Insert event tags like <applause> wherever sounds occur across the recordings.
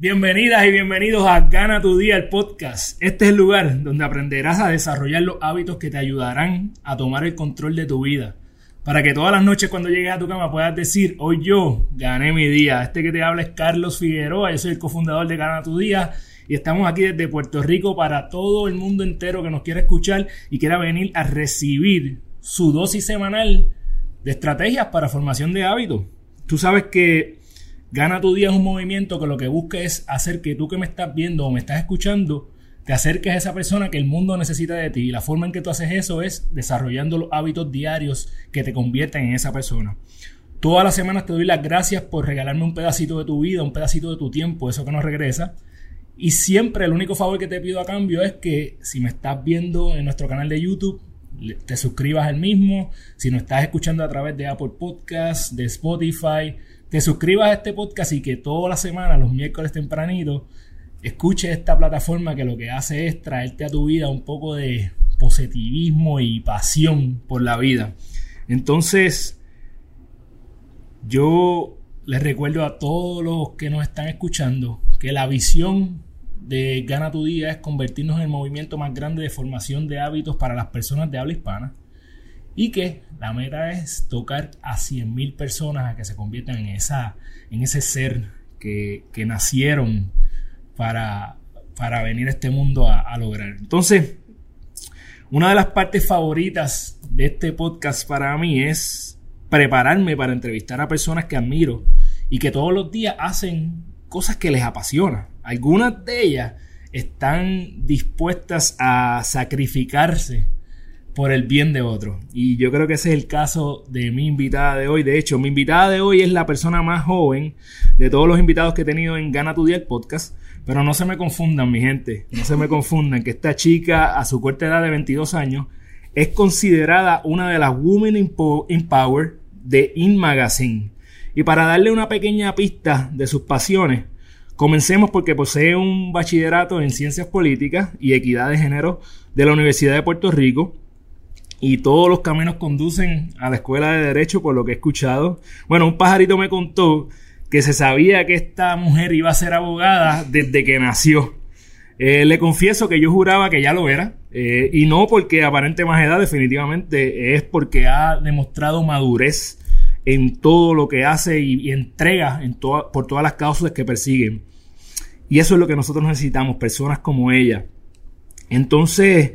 Bienvenidas y bienvenidos a Gana tu Día, el podcast. Este es el lugar donde aprenderás a desarrollar los hábitos que te ayudarán a tomar el control de tu vida. Para que todas las noches cuando llegues a tu cama puedas decir, hoy yo gané mi día. Este que te habla es Carlos Figueroa, yo soy el cofundador de Gana tu Día y estamos aquí desde Puerto Rico para todo el mundo entero que nos quiera escuchar y quiera venir a recibir su dosis semanal de estrategias para formación de hábitos. Tú sabes que Gana tu día es un movimiento que lo que busca es hacer que tú que me estás viendo o me estás escuchando, te acerques a esa persona que el mundo necesita de ti. Y la forma en que tú haces eso es desarrollando los hábitos diarios que te convierten en esa persona. Todas las semanas te doy las gracias por regalarme un pedacito de tu vida, un pedacito de tu tiempo, eso que no regresa. Y siempre el único favor que te pido a cambio es que si me estás viendo en nuestro canal de YouTube, te suscribas al mismo. Si nos estás escuchando a través de Apple Podcasts, de Spotify, te suscribas a este podcast y que toda la semana, los miércoles tempranito, escuche esta plataforma que lo que hace es traerte a tu vida un poco de positivismo y pasión por la vida. Entonces, yo les recuerdo a todos los que nos están escuchando que la visión de Gana tu Día es convertirnos en el movimiento más grande de formación de hábitos para las personas de habla hispana y que la meta es tocar a 100.000 personas a que se conviertan en, esa, en ese ser que, nacieron para, para, venir a este mundo a, a lograr. Entonces, una de las partes favoritas de este podcast para mí es prepararme para entrevistar a personas que admiro y que todos los días hacen cosas que les apasionan. Algunas de ellas están dispuestas a sacrificarse por el bien de otro. Y yo creo que ese es el caso de mi invitada de hoy. De hecho, mi invitada de hoy es la persona más joven de todos los invitados que he tenido en Gana tu Día podcast. Pero no se me confundan, mi gente. No se me confundan que esta chica, a su corta edad de 22 años, es considerada una de las Women in Power de In Magazine. Y para darle una pequeña pista de sus pasiones, comencemos porque posee un bachillerato en Ciencias Políticas y Equidad de Género de la Universidad de Puerto Rico y todos los caminos conducen a la escuela de derecho por lo que he escuchado. Bueno, un pajarito me contó que se sabía que esta mujer iba a ser abogada desde que nació. Eh, le confieso que yo juraba que ya lo era, eh, y no porque aparente más edad, definitivamente es porque ha demostrado madurez en todo lo que hace y, entrega en por todas las causas que persiguen. Y eso es lo que nosotros necesitamos, personas como ella. Entonces,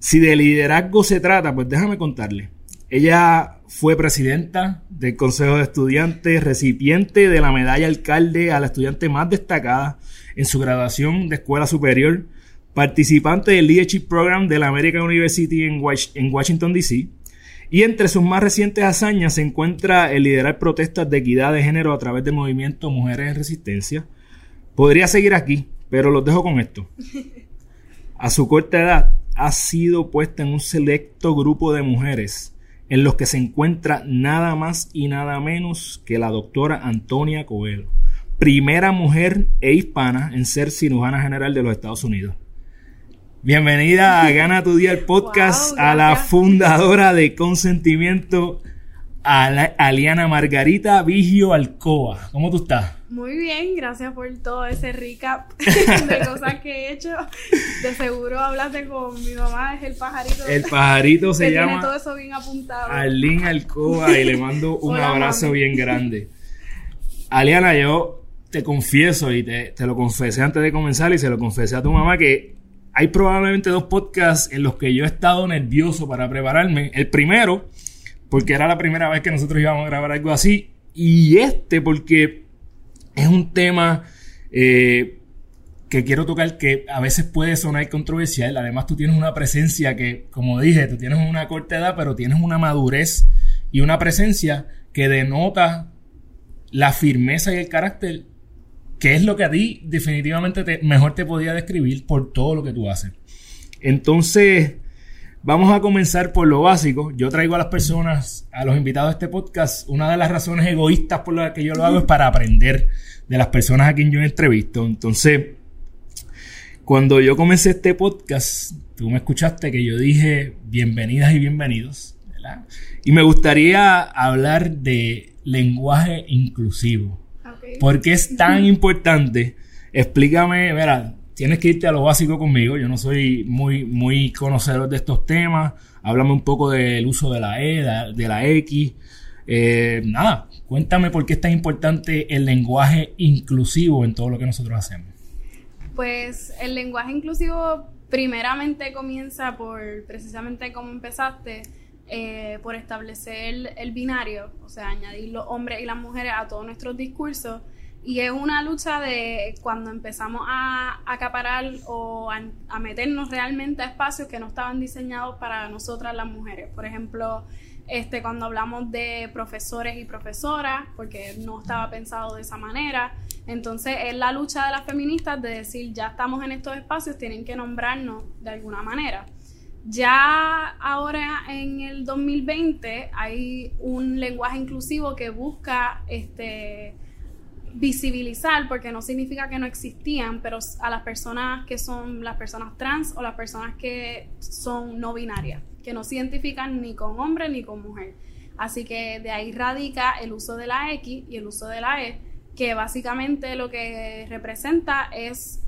si de liderazgo se trata, pues déjame contarle. Ella fue presidenta del Consejo de Estudiantes, recipiente de la medalla alcalde a la estudiante más destacada en su graduación de escuela superior, participante del Leadership Program de la American University en, Washington, D.C. Y entre sus más recientes hazañas se encuentra el liderar protestas de equidad de género a través del movimiento Mujeres en Resistencia. Podría seguir aquí, pero los dejo con esto. <laughs> A su corta edad, ha sido puesta en un selecto grupo de mujeres en los que se encuentra nada más y nada menos que la doctora Antonia Coelho, primera mujer e hispana en ser cirujana general de los Estados Unidos. Bienvenida a Gana tu Día el podcast a la fundadora de Consentimiento, Aliana Margarita Vigio Alcoa. ¿Cómo tú estás? Muy bien, gracias por todo ese recap <laughs> de cosas que he hecho. De seguro hablaste con mi mamá, es el pajarito. El pajarito se llama. Tiene todo eso bien apuntado. Arlene Alcoba y le mando un abrazo bien grande. Aliana, yo te confieso y te, te lo confesé antes de comenzar y se lo confesé a tu mamá que hay probablemente dos podcasts en los que yo he estado nervioso para prepararme. El primero, porque era la primera vez que nosotros íbamos a grabar algo así. Y este, porque es un tema eh, que quiero tocar que a veces puede sonar controversial. Además, tú tienes una presencia que, como dije, tú tienes una corta edad, pero tienes una madurez y una presencia que denota la firmeza y el carácter, que es lo que a ti definitivamente mejor te podía describir por todo lo que tú haces. Entonces, Vamos a comenzar por lo básico. Yo traigo a las personas, a los invitados de este podcast, una de las razones egoístas por las que yo lo hago es para aprender de las personas a quien yo entrevisto. Entonces, cuando yo comencé este podcast, tú me escuchaste que yo dije bienvenidas y bienvenidos. Y me gustaría hablar de lenguaje inclusivo. ¿Por qué es tan <laughs> importante? Explícame, mira, tienes que irte a lo básico conmigo. Yo no soy muy, muy conocedor de estos temas. Háblame un poco del uso de la E, de la X. Eh, nada, cuéntame por qué es tan importante el lenguaje inclusivo en todo lo que nosotros hacemos. Pues el lenguaje inclusivo primeramente comienza por precisamente como empezaste, eh, por establecer el binario, o sea, añadir los hombres y las mujeres a todos nuestros discursos y es una lucha de cuando empezamos a acaparar o a, meternos realmente a espacios que no estaban diseñados para nosotras las mujeres. Por ejemplo, este, cuando hablamos de profesores y profesoras, porque no estaba pensado de esa manera. Entonces es la lucha de las feministas de decir, ya estamos en estos espacios, tienen que nombrarnos de alguna manera. Ya ahora en el 2020 hay un lenguaje inclusivo que busca este, visibilizar, porque no significa que no existían, pero a las personas que son las personas trans o las personas que son no binarias, que no se identifican ni con hombre ni con mujer. Así que de ahí radica el uso de la X y el uso de la E, que básicamente lo que representa es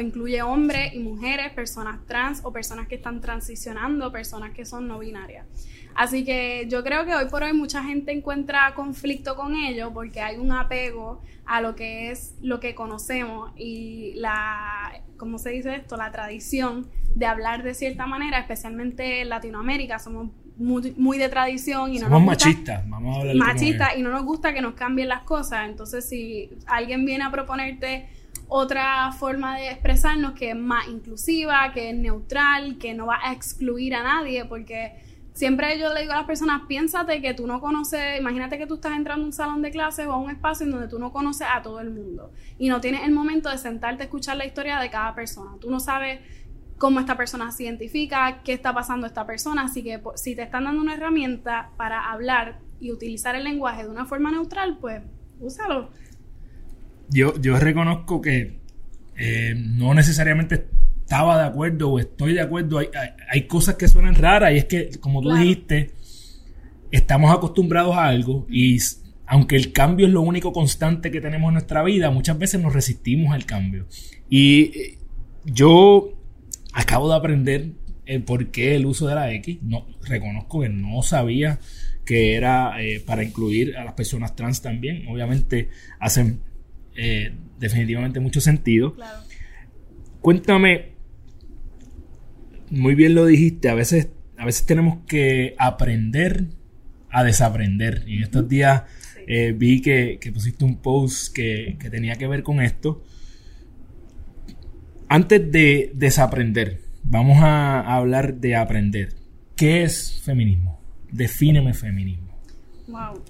incluye hombres y mujeres, personas trans o personas que están transicionando, personas que son no binarias. Así que yo creo que hoy por hoy mucha gente encuentra conflicto con ello porque hay un apego a lo que es lo que conocemos y la, ¿cómo se dice esto? La tradición de hablar de cierta manera, especialmente en Latinoamérica, somos muy, de tradición y no somos machistas, vamos a hablar machistas y no nos gusta que nos cambien las cosas. Entonces, si alguien viene a proponerte otra forma de expresarnos que es más inclusiva, que es neutral, que no va a excluir a nadie, porque siempre yo le digo a las personas, piénsate que tú no conoces, imagínate que tú estás entrando a un salón de clases o a un espacio en donde tú no conoces a todo el mundo y no tienes el momento de sentarte a escuchar la historia de cada persona. Tú no sabes cómo esta persona se identifica, qué está pasando esta persona, así que si te están dando una herramienta para hablar y utilizar el lenguaje de una forma neutral, pues úsalo. Yo, yo reconozco que eh, no necesariamente estaba de acuerdo o estoy de acuerdo. Hay, cosas que suenan raras y es que, como tú dijiste, estamos acostumbrados a algo y aunque el cambio es lo único constante que tenemos en nuestra vida, muchas veces nos resistimos al cambio. Y eh, yo acabo de aprender el por qué el uso de la X. No, reconozco que no sabía que era eh, para incluir a las personas trans también. Obviamente hacen eh, definitivamente mucho sentido. Cuéntame muy bien lo dijiste, a veces, a veces tenemos que aprender a desaprender. Y en estos días eh, vi que, pusiste un post que, tenía que ver con esto. Antes de desaprender, vamos a, hablar de aprender. ¿Qué es feminismo? Defíneme feminismo. Wow.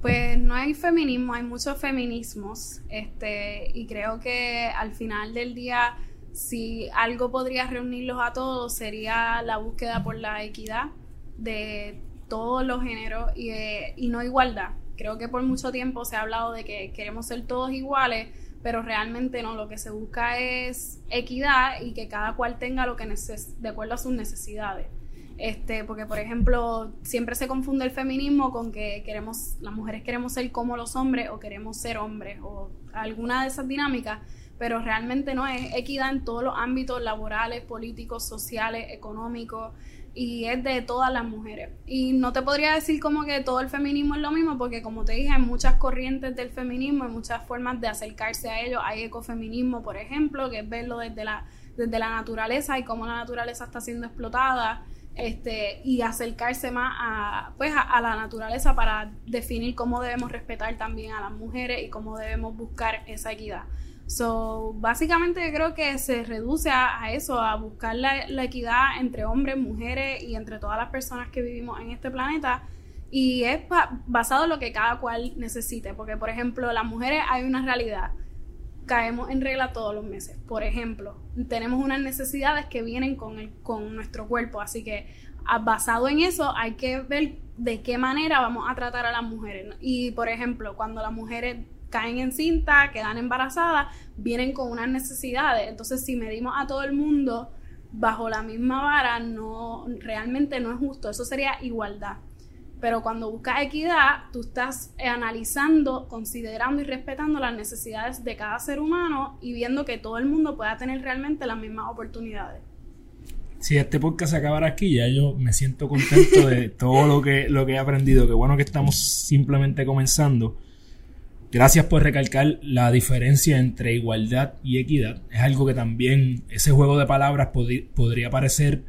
Pues no hay feminismo, hay muchos feminismos. Este, y creo que al final del día si algo podría reunirlos a todos sería la búsqueda por la equidad de todos los géneros y, y no igualdad. Creo que por mucho tiempo se ha hablado de que queremos ser todos iguales, pero realmente no, lo que se busca es equidad y que cada cual tenga lo que neces de acuerdo a sus necesidades. Este, porque por ejemplo, siempre se confunde el feminismo con que queremos las mujeres queremos ser como los hombres o queremos ser hombres o alguna de esas dinámicas pero realmente no es equidad en todos los ámbitos laborales, políticos, sociales, económicos y es de todas las mujeres. Y no te podría decir como que todo el feminismo es lo mismo, porque como te dije, hay muchas corrientes del feminismo, hay muchas formas de acercarse a ello. Hay ecofeminismo, por ejemplo, que es verlo desde la, desde la naturaleza y cómo la naturaleza está siendo explotada. Este, y acercarse más a, pues a la naturaleza para definir cómo debemos respetar también a las mujeres y cómo debemos buscar esa equidad. So, básicamente creo que se reduce a, eso, a buscar la, equidad entre hombres, mujeres y entre todas las personas que vivimos en este planeta. Y es basado en lo que cada cual necesite. Porque, por ejemplo, las mujeres hay una realidad. Caemos en regla todos los meses. Por ejemplo, tenemos unas necesidades que vienen con, el, con nuestro cuerpo. Así que basado en eso hay que ver de qué manera vamos a tratar a las mujeres. Y por ejemplo, cuando las mujeres caen en cinta, quedan embarazadas, vienen con unas necesidades. Entonces, si medimos a todo el mundo bajo la misma vara, no realmente no es justo. Eso sería igualdad. Pero cuando buscas equidad, tú estás analizando, considerando y respetando las necesidades de cada ser humano y viendo que todo el mundo pueda tener realmente las mismas oportunidades. Si este podcast se acabara aquí, ya yo me siento contento de <laughs> todo lo que, lo que he aprendido. Qué bueno que estamos simplemente comenzando. Gracias por recalcar la diferencia entre igualdad y equidad. Es algo que también ese juego de palabras podría parecer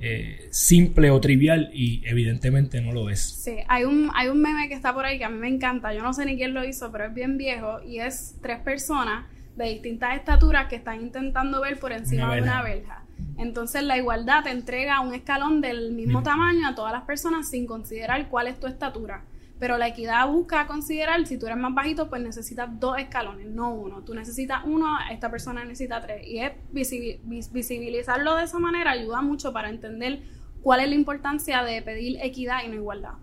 eh, simple o trivial y evidentemente no lo es. Sí, hay un, hay un meme que está por ahí que a mí me encanta, yo no sé ni quién lo hizo, pero es bien viejo y es tres personas de distintas estaturas que están intentando ver por encima de una verja. Entonces la igualdad te entrega un escalón del mismo tamaño a todas las personas sin considerar cuál es tu estatura. Pero la equidad busca considerar, si tú eres más bajito, pues necesitas dos escalones, no uno. Tú necesitas uno, esta persona necesita tres. Y es visibilizarlo de esa manera ayuda mucho para entender cuál es la importancia de pedir equidad y no igualdad.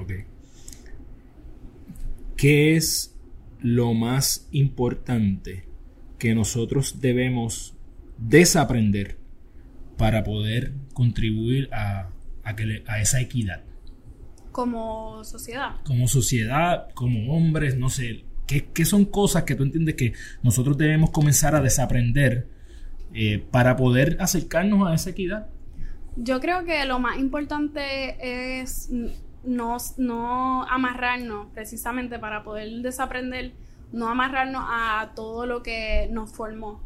Ok. ¿Qué es lo más importante que nosotros debemos desaprender para poder contribuir a, a esa equidad? Como sociedad. Como sociedad, como hombres, no sé. ¿Qué, son cosas que tú entiendes que nosotros debemos comenzar a desaprender eh, para poder acercarnos a esa equidad? Yo creo que lo más importante es no, no amarrarnos precisamente para poder desaprender, no amarrarnos a todo lo que nos formó.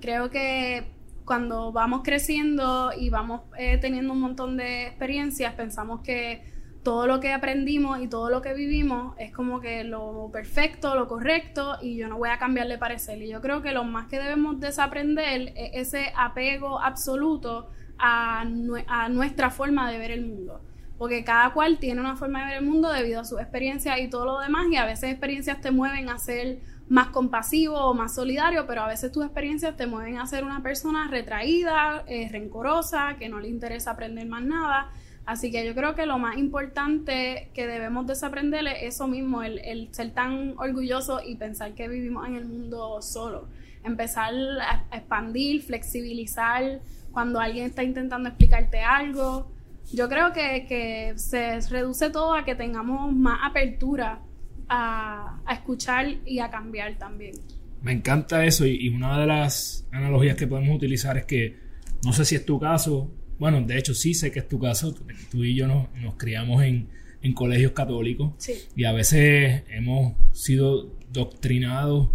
Creo que cuando vamos creciendo y vamos eh, teniendo un montón de experiencias, pensamos que todo lo que aprendimos y todo lo que vivimos es como que lo perfecto, lo correcto y yo no voy a cambiarle parecer. Y yo creo que lo más que debemos desaprender es ese apego absoluto a, nuestra forma de ver el mundo. Porque cada cual tiene una forma de ver el mundo debido a su experiencia y todo lo demás y a veces experiencias te mueven a ser más compasivo o más solidario, pero a veces tus experiencias te mueven a ser una persona retraída, eh, rencorosa, que no le interesa aprender más nada. Así que yo creo que lo más importante que debemos desaprender es eso mismo, el, ser tan orgulloso y pensar que vivimos en el mundo solo. Empezar a expandir, flexibilizar cuando alguien está intentando explicarte algo. Yo creo que, se reduce todo a que tengamos más apertura a, escuchar y a cambiar también. Me encanta eso y una de las analogías que podemos utilizar es que, no sé si es tu caso, bueno, de hecho sí sé que es tu caso, tú y yo nos, criamos en, colegios católicos. Y a veces hemos sido doctrinados,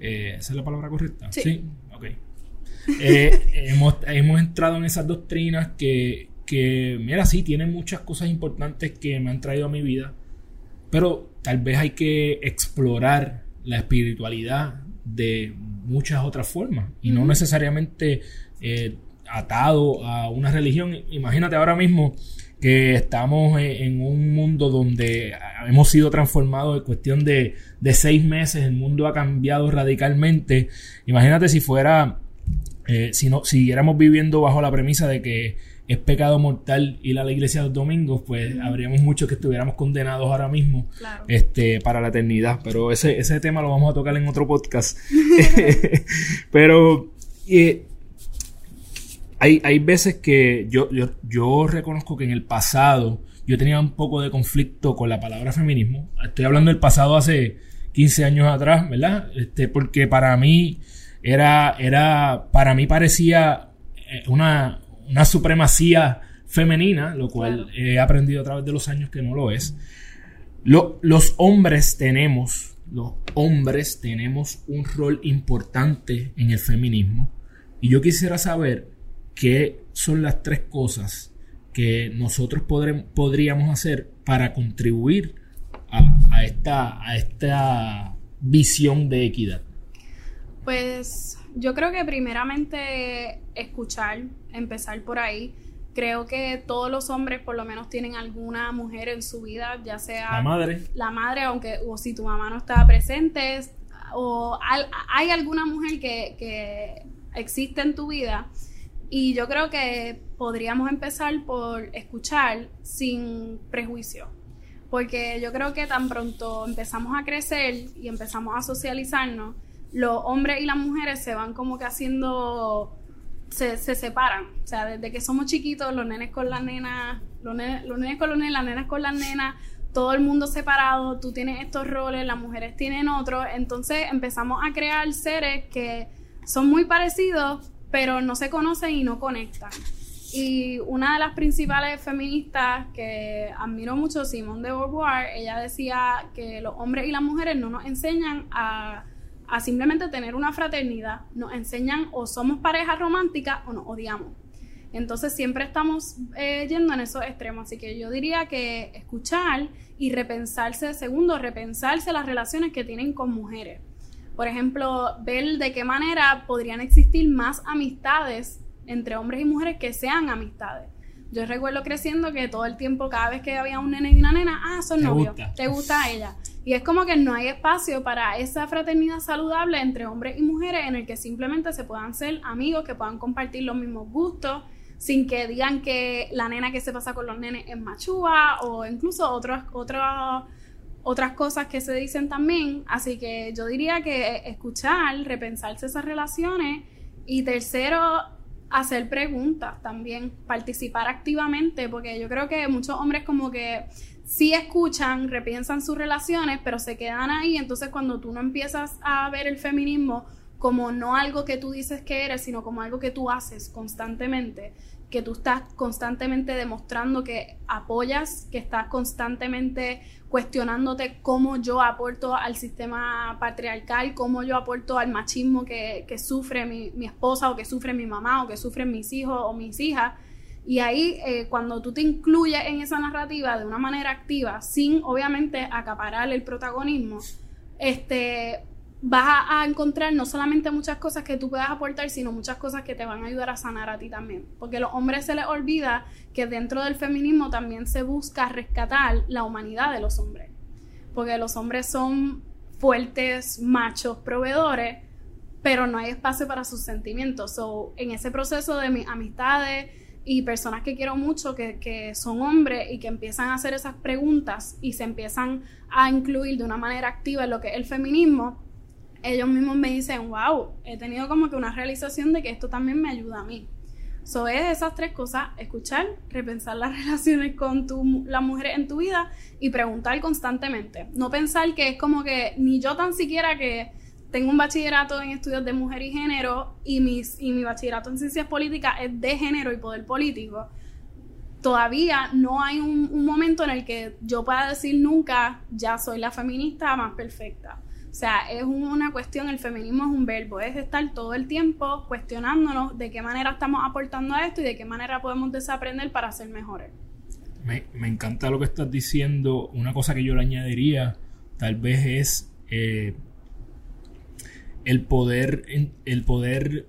eh, ¿esa es la palabra correcta? Sí, ok. Eh, <laughs> hemos, entrado en esas doctrinas que, que, mira, sí, tienen muchas cosas importantes que me han traído a mi vida, pero tal vez hay que explorar la espiritualidad de muchas otras formas y no necesariamente eh, atado a una religión. Imagínate ahora mismo que estamos en un mundo donde hemos sido transformados en cuestión de, seis meses, el mundo ha cambiado radicalmente. Imagínate si fuera, eh, si no, siguiéramos viviendo bajo la premisa de que es pecado mortal ir a la iglesia los domingos, pues habríamos muchos que estuviéramos condenados ahora mismo este, para la eternidad. Pero ese, ese tema lo vamos a tocar en otro podcast. <laughs> <laughs> Pero eh, hay, veces que yo, yo, reconozco que en el pasado yo tenía un poco de conflicto con la palabra feminismo. Estoy hablando del pasado hace 15 años atrás, ¿verdad? Este, porque para mí era, era, para mí parecía eh, una, una supremacía femenina, lo cual he aprendido a través de los años que no lo es. los hombres tenemos, los hombres tenemos un rol importante en el feminismo. Y yo quisiera saber ¿qué son las tres cosas que nosotros podríamos hacer para contribuir a, esta, a esta visión de equidad? Pues yo creo que primeramente escuchar, empezar por ahí. Creo que todos los hombres por lo menos tienen alguna mujer en su vida, ya sea la madre, la madre, aunque o si tu mamá no está presente, o hay alguna mujer que, que existe en tu vida Y yo creo que podríamos empezar por escuchar sin prejuicio. Porque yo creo que tan pronto empezamos a crecer y empezamos a socializarnos, los hombres y las mujeres se van como que haciendo, se, separan. O sea, desde que somos chiquitos, los nenes con las nenas, los nenes, los nenes con los nenes, las nenas con las nenas, todo el mundo separado, tú tienes estos roles, las mujeres tienen otros, entonces empezamos a crear seres que son muy parecidos, pero no se conocen y no conectan. Y una de las principales feministas que admiro mucho, Simone de Beauvoir, ella decía que los hombres y las mujeres no nos enseñan a, simplemente tener una fraternidad, nos enseñan o somos pareja romántica o nos odiamos. Entonces siempre estamos eh, yendo en esos extremos. Así que yo diría que escuchar y repensarse, segundo, repensarse las relaciones que tienen con mujeres. Por ejemplo, ver de qué manera podrían existir más amistades entre hombres y mujeres que sean amistades. Yo recuerdo creciendo que todo el tiempo, cada vez que había un nene y una nena, ah, son novios, te gusta a ella. Y es como que no hay espacio para esa fraternidad saludable entre hombres y mujeres en el que simplemente se puedan ser amigos, que puedan compartir los mismos gustos, sin que digan que la nena que se pasa con los nenes es machúa o incluso otras, otras, otras cosas que se dicen también. Así que yo diría que escuchar, repensarse esas relaciones y tercero, hacer preguntas también, participar activamente, porque yo creo que muchos hombres como que sí escuchan, repiensan sus relaciones, pero se quedan ahí, entonces cuando tú no empiezas a ver el feminismo como no algo que tú dices que eres, sino como algo que tú haces constantemente, que tú estás constantemente demostrando que apoyas, que estás constantemente cuestionándote cómo yo aporto al sistema patriarcal, cómo yo aporto al machismo que, sufre mi, esposa o que sufre mi mamá o que sufren mis hijos o mis hijas. Y ahí, eh, cuando tú te incluyes en esa narrativa de una manera activa, sin obviamente acaparar el protagonismo, este, vas a, encontrar no solamente muchas cosas que tú puedas aportar, sino muchas cosas que te van a ayudar a sanar a ti también. Porque a los hombres se les olvida que dentro del feminismo también se busca rescatar la humanidad de los hombres. Porque los hombres son fuertes, machos, proveedores, pero no hay espacio para sus sentimientos. So, en ese proceso de mis amistades y personas que quiero mucho, que, que son hombres y que empiezan a hacer esas preguntas y se empiezan a incluir de una manera activa en lo que es el feminismo, ellos mismos me dicen, wow, he tenido como que una realización de que esto también me ayuda a mí. So es esas tres cosas, escuchar, repensar las <laughs> relaciones con tu, las mujeres en tu vida y preguntar constantemente. No pensar que es como que ni yo tan siquiera que tengo un bachillerato en estudios de mujer y género y, mis, y mi bachillerato en ciencias políticas es de género y poder político. Todavía no hay un, un momento en el que yo pueda decir nunca, ya soy la feminista más perfecta o sea, es una cuestión, el feminismo es un verbo, es estar todo el tiempo cuestionándonos de qué manera estamos aportando a esto y de qué manera podemos desaprender para ser mejores. Me, encanta lo que estás diciendo. Una cosa que yo le añadiría, tal vez es eh, el poder, el poder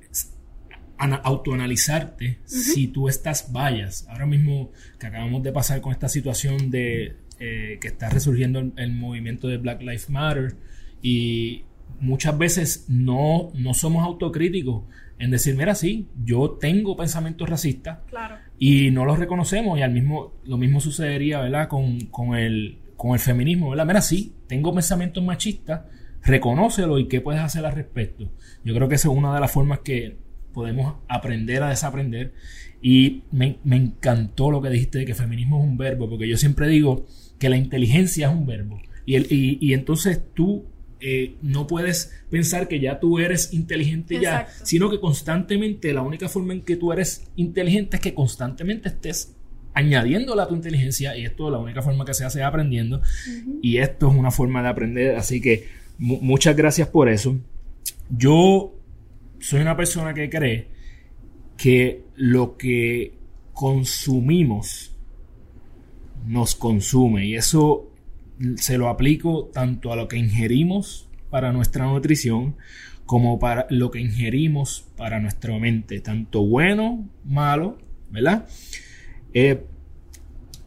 autoanalizarte si tú estás vallas. Ahora mismo que acabamos de pasar con esta situación de eh, que está resurgiendo el movimiento de Black Lives Matter y muchas veces no, no somos autocríticos en decir, mira, sí, yo tengo pensamientos racistas y no los reconocemos y al mismo, lo mismo sucedería, ¿verdad? Con, el, con el feminismo, ¿verdad? Mira, sí, tengo pensamientos machistas, reconócelo y qué puedes hacer al respecto. Yo creo que esa es una de las formas que podemos aprender a desaprender y me, encantó lo que dijiste de que feminismo es un verbo, porque yo siempre digo que la inteligencia es un verbo. Y, el, y, y entonces tú eh, no puedes pensar que ya tú eres inteligente ya, sino que constantemente la única forma en que tú eres inteligente es que constantemente estés añadiéndole a tu inteligencia y esto la única forma que se hace es aprendiendo y esto es una forma de aprender, así que muchas gracias por eso. Yo soy una persona que cree que lo que consumimos nos consume y eso se lo aplico tanto a lo que ingerimos para nuestra nutrición como para lo que ingerimos para nuestra mente, tanto bueno, malo, ¿verdad? Eh,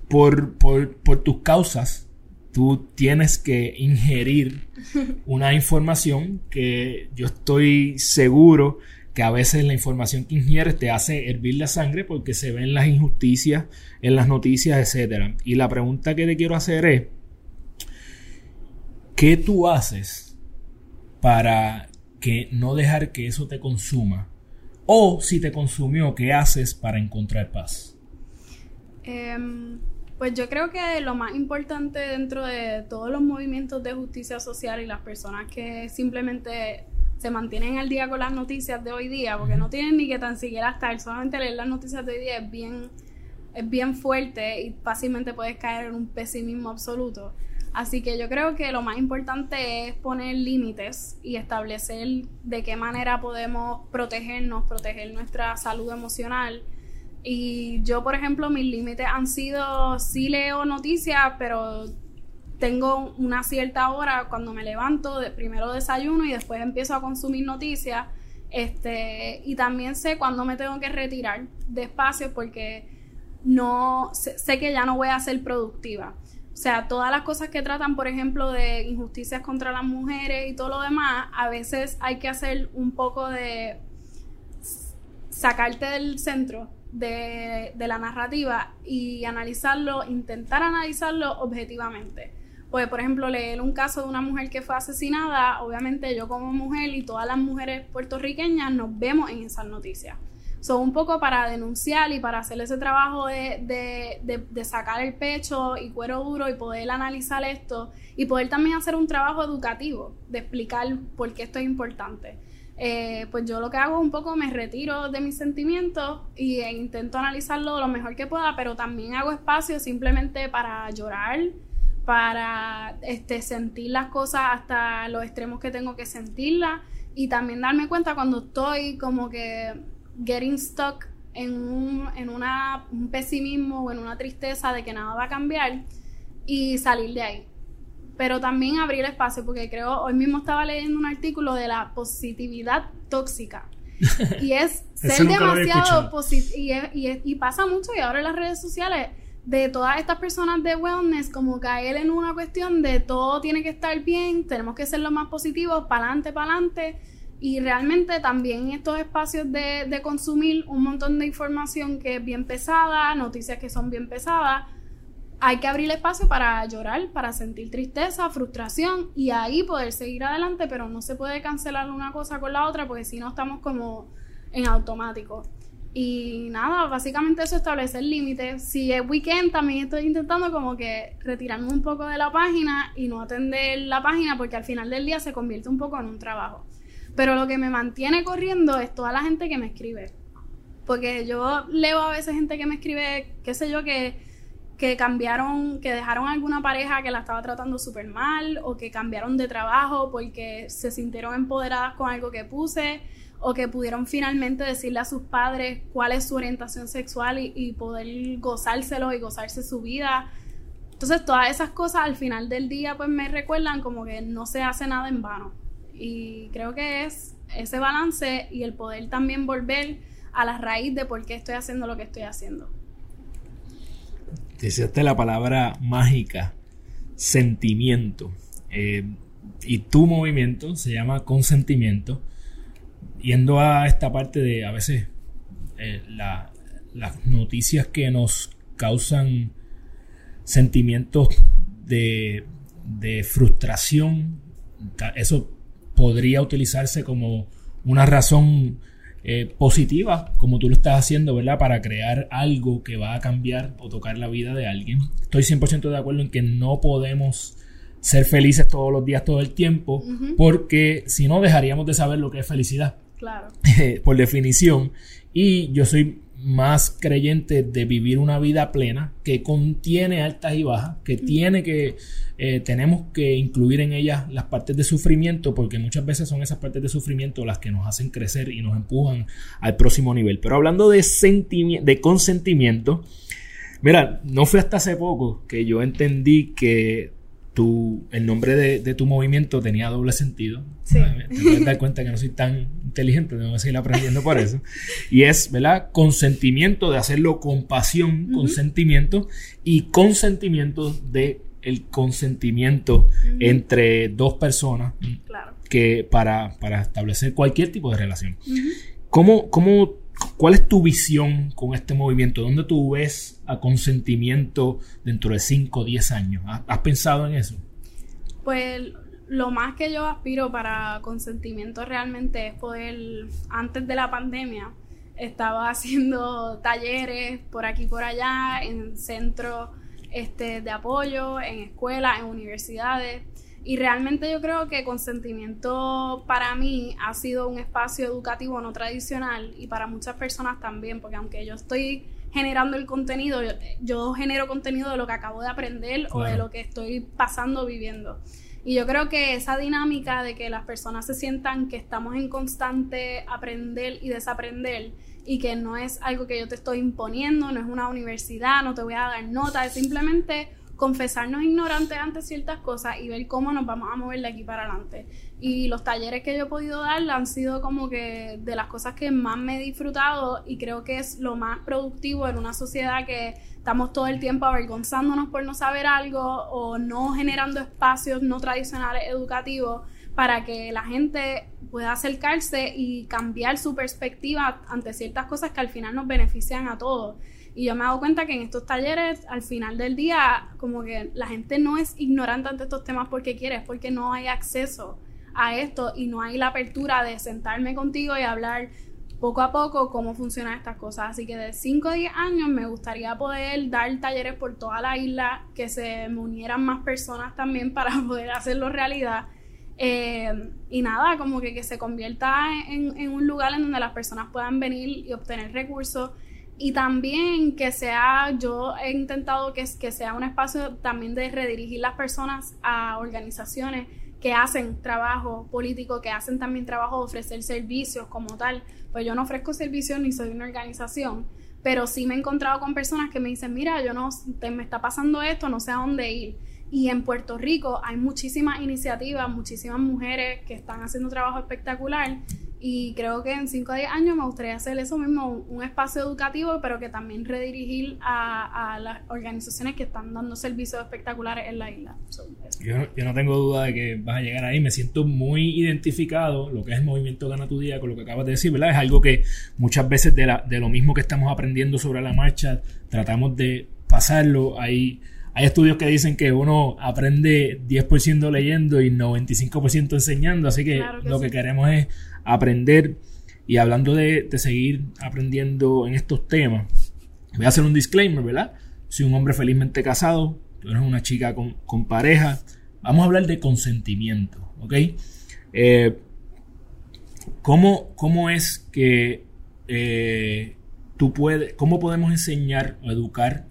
por, por, tus causas, tú tienes que ingerir <laughs> una información que yo estoy seguro que a veces la información que ingieres te hace hervir la sangre porque se ven las injusticias en las noticias, etc. Y la pregunta que te quiero hacer es, ¿qué tú haces para que no dejar que eso te consuma? O si te consumió, ¿qué haces para encontrar paz? Em, pues yo creo que lo más importante dentro de todos los movimientos de justicia social y las personas que simplemente se mantienen al día con las noticias de hoy día, porque no tienen ni que tan siquiera estar, solamente leer las noticias de hoy día es bien, es bien fuerte y fácilmente puedes caer en un pesimismo absoluto. Así que yo creo que lo más importante es poner límites y establecer de qué manera podemos protegernos, proteger nuestra salud emocional. Y yo, por ejemplo, mis límites han sido, sí leo noticias, pero tengo una cierta hora cuando me levanto, de, primero desayuno y después empiezo a consumir noticias. Este, y también sé cuándo me tengo que retirar despacio porque no sé, que ya no voy a ser productiva. O sea, todas las cosas que tratan, por ejemplo, de injusticias contra las mujeres y todo lo demás, a veces hay que hacer un poco de sacarte del centro de, de la narrativa y analizarlo, intentar analizarlo objetivamente. Pues, por ejemplo, leer un caso de una mujer que fue asesinada, obviamente yo como mujer y todas las mujeres puertorriqueñas nos vemos en esas noticias. Son un poco para denunciar y para hacer ese trabajo de, de, sacar el pecho y cuero duro y poder analizar esto y poder también hacer un trabajo educativo de explicar por qué esto es importante. Eh, pues yo lo que hago es un poco me retiro de mis sentimientos y, e intento analizarlo lo mejor que pueda, pero también hago espacio simplemente para llorar, para este, sentir las cosas hasta los extremos que tengo que sentirlas y también darme cuenta cuando estoy como que getting stuck en un, en una, un pesimismo o en una tristeza de que nada va a cambiar y salir de ahí. Pero también abrir espacio, porque creo, hoy mismo estaba leyendo un artículo de la positividad tóxica. <laughs> Y es ser demasiado positivo. Y, y, y pasa mucho, y ahora en las redes sociales de todas estas personas de wellness, como caer en una cuestión de todo tiene que estar bien, tenemos que ser lo más positivos, para adelante, para adelante. Y realmente también en estos espacios de, de, consumir un montón de información que es bien pesada, noticias que son bien pesadas, hay que abrir espacio para llorar, para sentir tristeza, frustración y ahí poder seguir adelante, pero no se puede cancelar una cosa con la otra porque si no estamos como en automático. Y nada, básicamente eso, establecer límites. Si es weekend, también estoy intentando como que retirarme un poco de la página y no atender la página porque al final del día se convierte un poco en un trabajo. Pero lo que me mantiene corriendo es toda la gente que me escribe. Porque yo leo a veces gente que me escribe, qué sé yo, que, que cambiaron, que dejaron alguna pareja que la estaba tratando súper mal o que cambiaron de trabajo porque se sintieron empoderadas con algo que puse o que pudieron finalmente decirle a sus padres cuál es su orientación sexual y, poder gozárselo y gozarse su vida. Entonces todas esas cosas al final del día pues me recuerdan como que no se hace nada en vano. Y creo que es ese balance y el poder también volver a la raíz de por qué estoy haciendo lo que estoy haciendo. Decías la palabra mágica, sentimiento. Eh, y tu movimiento se llama consentimiento yendo a esta parte de a veces eh, las noticias que nos causan sentimientos de, frustración, eso podría utilizarse como una razón eh, positiva, como tú lo estás haciendo, ¿verdad? Para crear algo que va a cambiar o tocar la vida de alguien. Estoy 100% de acuerdo en que no podemos ser felices todos los días, todo el tiempo, porque si no dejaríamos de saber lo que es felicidad. Claro. <laughs> por definición. Y yo soy más creyente de vivir una vida plena que contiene altas y bajas, que tiene que, eh, tenemos que incluir en ella las partes de sufrimiento, porque muchas veces son esas partes de sufrimiento las que nos hacen crecer y nos empujan al próximo nivel. Pero hablando de, de consentimiento, mira, no fue hasta hace poco que yo entendí que el nombre de, tu movimiento tenía doble sentido. Sí. Te puedes dar cuenta que no soy tan inteligente, tengo que seguir aprendiendo por eso. Y es, ¿verdad? Consentimiento de hacerlo con pasión, consentimiento y consentimiento de el consentimiento entre dos personas claro. que para, para, establecer cualquier tipo de relación. ¿cómo, cómo, ¿cuál es tu visión con este movimiento? ¿Dónde tú ves a consentimiento dentro de 5 o 10 años? ¿Has pensado en eso? Pues lo más que yo aspiro para consentimiento realmente es poder, antes de la pandemia, estaba <laughs> haciendo talleres por aquí y por allá, en centros este, de apoyo, en escuelas, en universidades. Y realmente yo creo que consentimiento para mí ha sido un espacio educativo no tradicional y para muchas personas también, porque aunque yo estoy generando el contenido, yo, genero contenido de lo que acabo de aprender o de lo que estoy pasando viviendo. Y yo creo que esa dinámica de que las personas se sientan que estamos en constante aprender y desaprender y que no es algo que yo te estoy imponiendo, no es una universidad, no te voy a dar nota, es simplemente confesarnos ignorantes ante ciertas cosas y ver cómo nos vamos a mover de aquí para adelante. Y los talleres que yo he podido dar han sido como que de las cosas que más me he disfrutado y creo que es lo más productivo en una sociedad que estamos todo el tiempo avergonzándonos por no saber algo o no generando espacios no tradicionales educativos para que la gente pueda acercarse y cambiar su perspectiva ante ciertas cosas que al final nos benefician a todos. Y yo me he dado cuenta que en estos talleres, al final del día, como que la gente no es ignorante ante estos temas porque quiere, es porque no hay acceso a esto y no hay la apertura de sentarme contigo y hablar poco a poco cómo funcionan estas cosas. Así que de 5 a 10 años me gustaría poder dar talleres por toda la isla, que se me unieran más personas también para <laughs> poder hacerlo realidad. Eh, y nada, como que, que se convierta en, en, un lugar en donde las personas puedan venir y obtener recursos y también que sea, yo he intentado que, que sea un espacio también de redirigir las personas a organizaciones que hacen trabajo político, que hacen también trabajo de ofrecer servicios como tal. Pues yo no ofrezco servicios ni soy una organización, pero sí me he encontrado con personas que me dicen, mira, yo no, te, me está pasando esto, no sé a dónde ir. Y en Puerto Rico hay muchísimas iniciativas, muchísimas mujeres que están haciendo trabajo espectacular y creo que en 5 a 10 años me gustaría hacer eso mismo, un, espacio educativo, pero que también redirigir a, las organizaciones que están dando servicios espectaculares en la isla. yo, no tengo duda de que vas a llegar ahí. Me siento muy identificado, lo que es el movimiento Gana tu Día, con lo que acabas de decir, ¿verdad? Es algo que muchas veces de, la, de lo mismo que estamos aprendiendo sobre la marcha, tratamos de pasarlo ahí. Hay estudios que dicen que uno aprende 10% leyendo y 95% enseñando, así que, lo que queremos es aprender. Y hablando de, seguir aprendiendo en estos temas, voy a hacer un disclaimer, ¿verdad? Soy un hombre felizmente casado, tú eres una chica con, pareja. Vamos a hablar de consentimiento, ¿ok? Eh, ¿cómo, es que eh, tú puedes, cómo podemos enseñar o educar?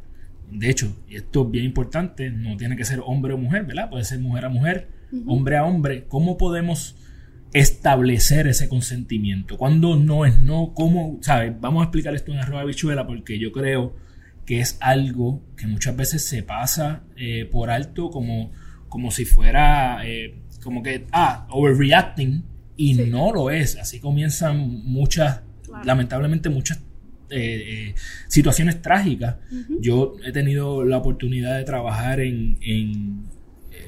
De hecho, y esto es bien importante, no tiene que ser hombre o mujer, ¿verdad? Puede ser mujer a mujer, hombre a hombre. ¿Cómo podemos establecer ese consentimiento. Cuando no es no, ¿cómo? ¿Sabes? Vamos a explicar esto en arroba bichuela porque yo creo que es algo que muchas veces se pasa eh, por alto como, como si fuera eh, como que, ah, overreacting y no lo es. Así comienzan muchas, lamentablemente muchas eh, situaciones trágicas. Yo he tenido la oportunidad de trabajar en, en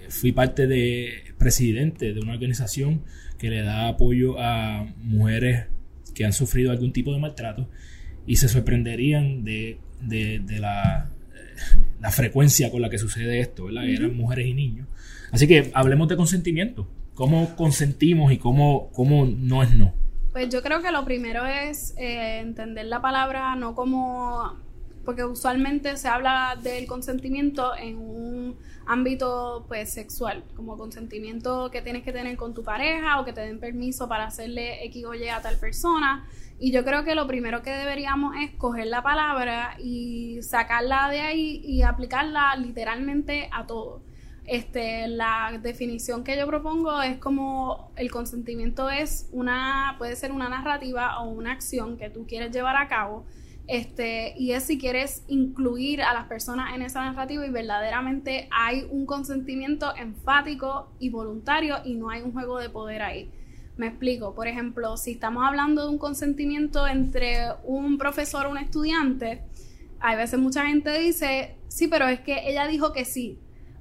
fui parte de presidente de una organización que le da apoyo a mujeres que han sufrido algún tipo de maltrato y se sorprenderían de, la, la, frecuencia con la que sucede esto, ¿verdad? Eran mujeres y niños. Así que hablemos de consentimiento. ¿Cómo consentimos y cómo, cómo no es no? Pues yo creo que lo primero es eh, entender la palabra no como porque usualmente se habla del consentimiento en un ámbito pues sexual, como consentimiento que tienes que tener con tu pareja o que te den permiso para hacerle X o Y a tal persona. Y yo creo que lo primero que deberíamos es coger la palabra y sacarla de ahí y aplicarla literalmente a todo. Este, la definición que yo propongo es como el consentimiento es una, puede ser una narrativa o una acción que tú quieres llevar a cabo este, y es si quieres incluir a las personas en esa narrativa y verdaderamente hay un consentimiento enfático y voluntario y no hay un juego de poder ahí. Me explico, por ejemplo, si estamos hablando de un consentimiento entre un profesor o un estudiante, hay veces mucha gente dice, sí, pero es que ella dijo que sí,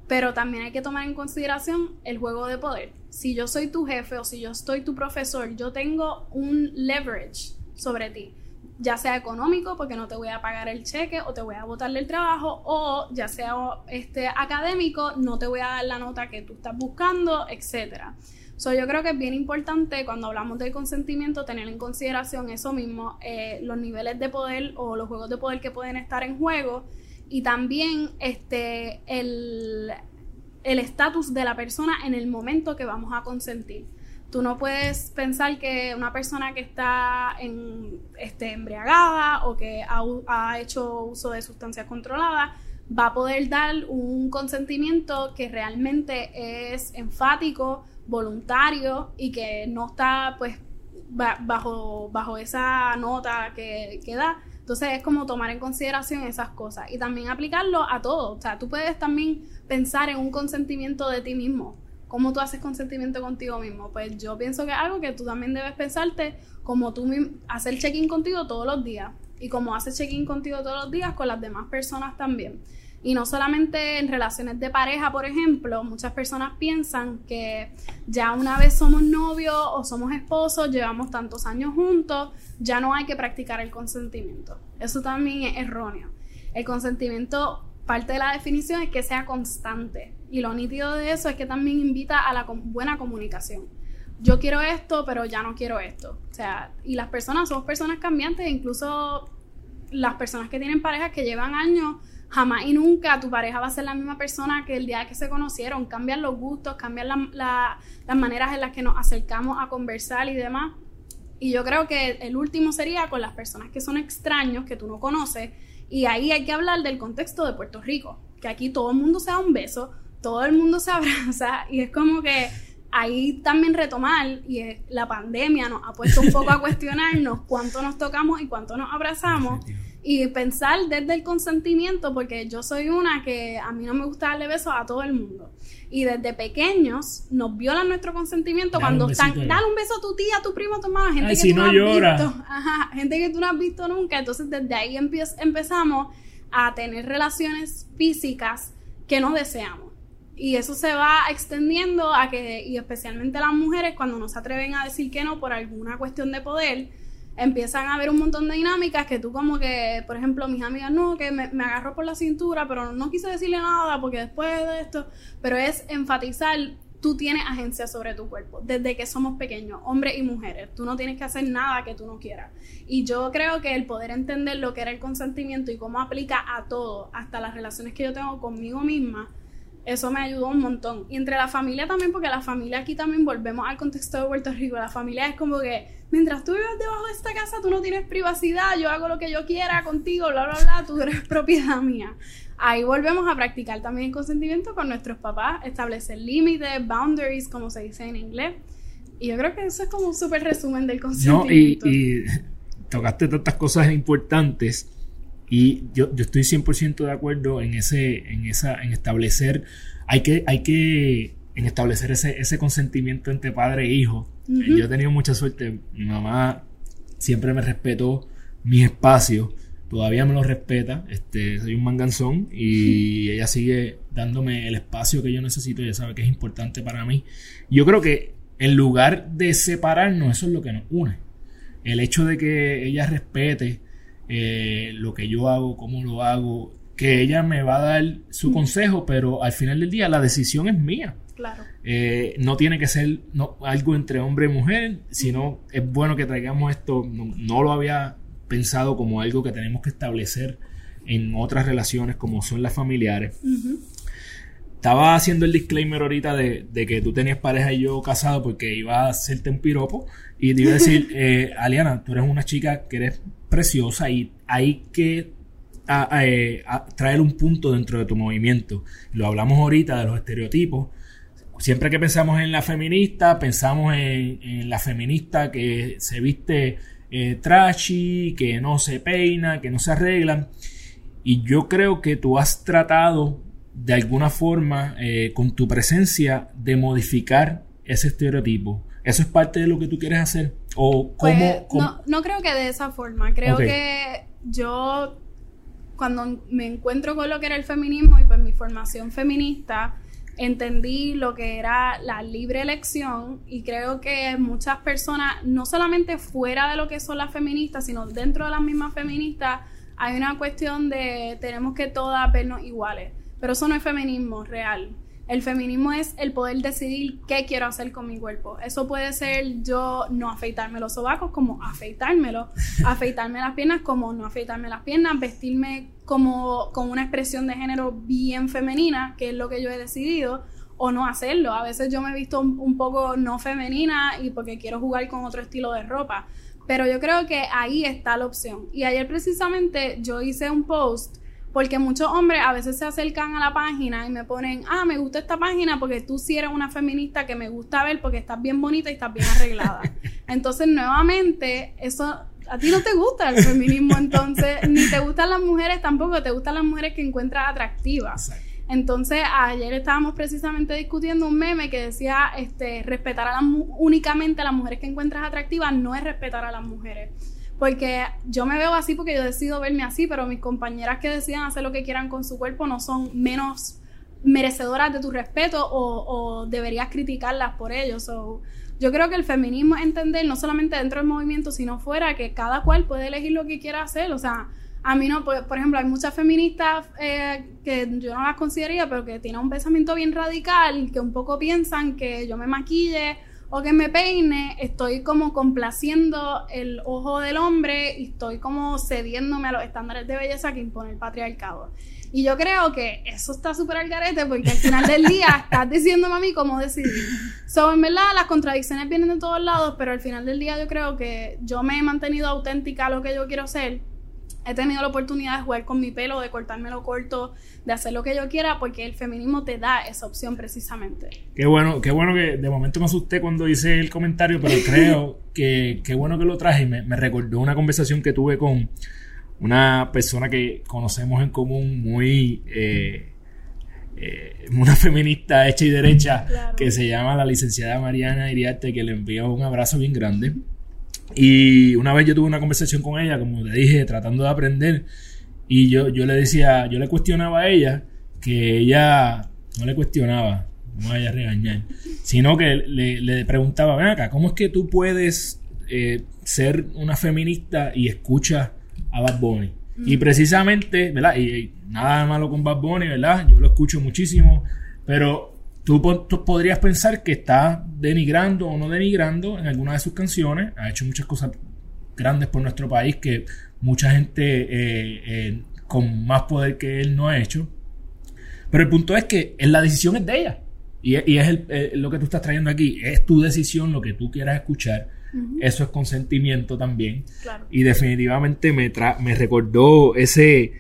pero también hay que tomar en consideración el juego de poder. Si yo soy tu jefe o si yo estoy tu profesor, yo tengo un leverage sobre ti ya sea económico, porque no te voy a pagar el cheque o te voy a botar del trabajo, o ya sea este, académico, no te voy a dar la nota que tú estás buscando, etcétera. So, yo creo que es bien importante cuando hablamos del consentimiento tener en consideración eso mismo, eh, los niveles de poder o los juegos de poder que pueden estar en juego y también este, el estatus de la persona en el momento que vamos a consentir. Tú no puedes pensar que una persona que está este, embriagada o que ha, hecho uso de sustancias controladas va a poder dar un consentimiento que realmente es enfático, voluntario y que no está pues bajo, bajo esa nota que, que da. Entonces es como tomar en consideración esas cosas y también aplicarlo a todo. O sea, tú puedes también pensar en un consentimiento de ti mismo. ¿Cómo tú haces consentimiento contigo mismo? Pues yo pienso que es algo que tú también debes pensarte como tú hacer check-in contigo todos los días y como haces check-in contigo todos los días con las demás personas también. Y no solamente en relaciones de pareja, por ejemplo, muchas personas piensan que ya una vez somos novios o somos esposos, llevamos tantos años juntos, ya no hay que practicar el consentimiento. Eso también es erróneo. El consentimiento parte de la definición es que sea constante. Y lo nítido de eso es que también invita a la buena comunicación. Yo quiero esto, pero ya no quiero esto. O sea, y las personas somos personas cambiantes, incluso las personas que tienen parejas que llevan años, jamás y nunca tu pareja va a ser la misma persona que el día que se conocieron. Cambian los gustos, cambian las maneras en las que nos acercamos a conversar y demás. Y yo creo que el último sería con las personas que son extraños, que tú no conoces, y ahí hay que hablar del contexto de Puerto Rico, que aquí todo el mundo se da un beso, todo el mundo se <laughs> abraza y es como que ahí también retomar, y la pandemia nos ha puesto un poco a <laughs> cuestionarnos cuánto nos tocamos y cuánto nos abrazamos y pensar desde el consentimiento, porque yo soy una que a mí no me gusta darle besos a todo el mundo. Y desde pequeños nos violan nuestro consentimiento cuando están, dale un beso a tu tía, a tu primo, a tu hermano, gente que tú no, has visto, ajá, gente que tú no has visto nunca. Entonces desde ahí empezamos a tener relaciones físicas que no deseamos. Y eso se va extendiendo a que, y especialmente las mujeres, cuando no se atreven a decir que no por alguna cuestión de poder, empiezan a haber un montón de dinámicas que tú como que, por ejemplo, mis amigas no, que me, agarró por la cintura, pero no quise decirle nada porque después de esto, pero es enfatizar, tú tienes agencia sobre tu cuerpo, desde que somos pequeños, hombres y mujeres, tú no tienes que hacer nada que tú no quieras. Y yo creo que el poder entender lo que era el consentimiento y cómo aplica a todo, hasta las relaciones que yo tengo conmigo misma, eso me ayudó un montón. Y entre la familia también, porque la familia aquí también volvemos al contexto de Puerto Rico. La familia es como que, mientras tú vives debajo de esta casa, tú no tienes privacidad, yo hago lo que yo quiera contigo, bla, bla, bla, tú eres <laughs> propiedad mía. Ahí volvemos a practicar también el consentimiento con nuestros papás, establecer límites, boundaries, como se dice en inglés. Y yo creo que eso es como un súper resumen del consentimiento. No, y, y tocaste tantas cosas importantes y yo, yo estoy 100% de acuerdo en ese, en esa, en establecer, hay que, hay que en establecer ese, ese consentimiento entre padre e hijo. Yo he tenido mucha suerte. Mi mamá siempre me respetó mis espacios. Todavía me lo respeta. Este, soy un manganzón y ella sigue dándome el espacio que yo necesito. Ella sabe que es importante para mí. Yo creo que en lugar de separarnos, eso es lo que nos une. El hecho de que ella respete eh, lo que yo hago, cómo lo hago, que ella me va a dar su consejo, pero al final del día la decisión es mía. Claro. Eh, no tiene que ser no, algo entre hombre y mujer, sino es bueno que traigamos esto, no, lo había pensado como algo que tenemos que establecer en otras relaciones como son las familiares. Estaba haciendo el disclaimer ahorita de, que tú tenías pareja y yo casado porque iba a hacerte un piropo y te iba a decir, <laughs> eh, Aliana, tú eres una chica que eres preciosa y hay que eh, traer un punto dentro de tu movimiento. Lo hablamos ahorita de los estereotipos. Siempre que pensamos en la feminista, pensamos en, la feminista que se viste eh, trashy, que no se peina, que no se arregla. Y yo creo que tú has tratado de alguna forma eh, con tu presencia de modificar ese estereotipo. ¿Eso es parte de lo que tú quieres hacer? ¿O pues, cómo, No, creo que de esa forma. Creo que yo, cuando me encuentro con lo que era el feminismo y pues mi formación feminista, entendí lo que era la libre elección y creo que muchas personas, no solamente fuera de lo que son las feministas, sino dentro de las mismas feministas, hay una cuestión de tenemos que todas vernos iguales, pero eso no es feminismo real. El feminismo es el poder decidir qué quiero hacer con mi cuerpo. Eso puede ser yo no afeitarme los sobacos como afeitármelo, <laughs> afeitarme las piernas como no afeitarme las piernas, vestirme como con una expresión de género bien femenina, que es lo que yo he decidido, o no hacerlo. A veces yo me he visto un, poco no femenina y porque quiero jugar con otro estilo de ropa. Pero yo creo que ahí está la opción. Y ayer precisamente yo hice un post porque muchos hombres a veces se acercan a la página y me ponen, ah, me gusta esta página porque tú sí eres una feminista que me gusta ver porque estás bien bonita y estás bien arreglada. <laughs> Entonces, nuevamente, eso a ti no te gusta el feminismo, entonces, <laughs> ni te gustan las mujeres tampoco, te gustan las mujeres que encuentras atractivas. Entonces, ayer estábamos precisamente discutiendo un meme que decía, este, respetar a las, únicamente a las mujeres que encuentras atractivas no es respetar a las mujeres. Porque yo me veo así porque yo decido verme así, pero mis compañeras que decidan hacer lo que quieran con su cuerpo no son menos merecedoras de tu respeto o, deberías criticarlas por ello. So, yo creo que el feminismo es entender no solamente dentro del movimiento, sino fuera, que cada cual puede elegir lo que quiera hacer. O sea, a mí no, por, ejemplo, hay muchas feministas eh, que yo no las consideraría, pero que tienen un pensamiento bien radical, que un poco piensan que yo me maquille o que me peine, estoy como complaciendo el ojo del hombre y estoy como cediéndome a los estándares de belleza que impone el patriarcado. Y yo creo que eso está súper al garete porque al final del día <laughs> estás diciéndome a mí cómo decidir. So, en verdad, las contradicciones vienen de todos lados, pero al final del día yo creo que yo me he mantenido auténtica a lo que yo quiero ser he tenido la oportunidad de jugar con mi pelo, de cortármelo corto, de hacer lo que yo quiera, porque el feminismo te da esa opción precisamente. Qué bueno, qué bueno que de momento me asusté cuando hice el comentario, pero creo <laughs> que qué bueno que lo traje y me, recordó una conversación que tuve con una persona que conocemos en común muy... Eh, eh, una feminista hecha y derecha que se llama la licenciada Mariana Iriarte, que le envío un abrazo bien grande. Y una vez yo tuve una conversación con ella, como te dije, tratando de aprender. Y yo, yo le decía, yo le cuestionaba a ella que ella no le cuestionaba, no vaya a regañar, sino que le, preguntaba, ven acá, ¿cómo es que tú puedes eh, ser una feminista y escuchas a Bad Bunny? Y precisamente, ¿verdad? Y, nada malo con Bad Bunny, ¿verdad? Yo lo escucho muchísimo, pero Tú, podrías pensar que está denigrando o no denigrando en alguna de sus canciones. Ha hecho muchas cosas grandes por nuestro país que mucha gente eh, eh, con más poder que él no ha hecho. Pero el punto es que la decisión es de ella. Y, es eh, lo que tú estás trayendo aquí. Es tu decisión, lo que tú quieras escuchar. Eso es consentimiento también. Y definitivamente me, me recordó ese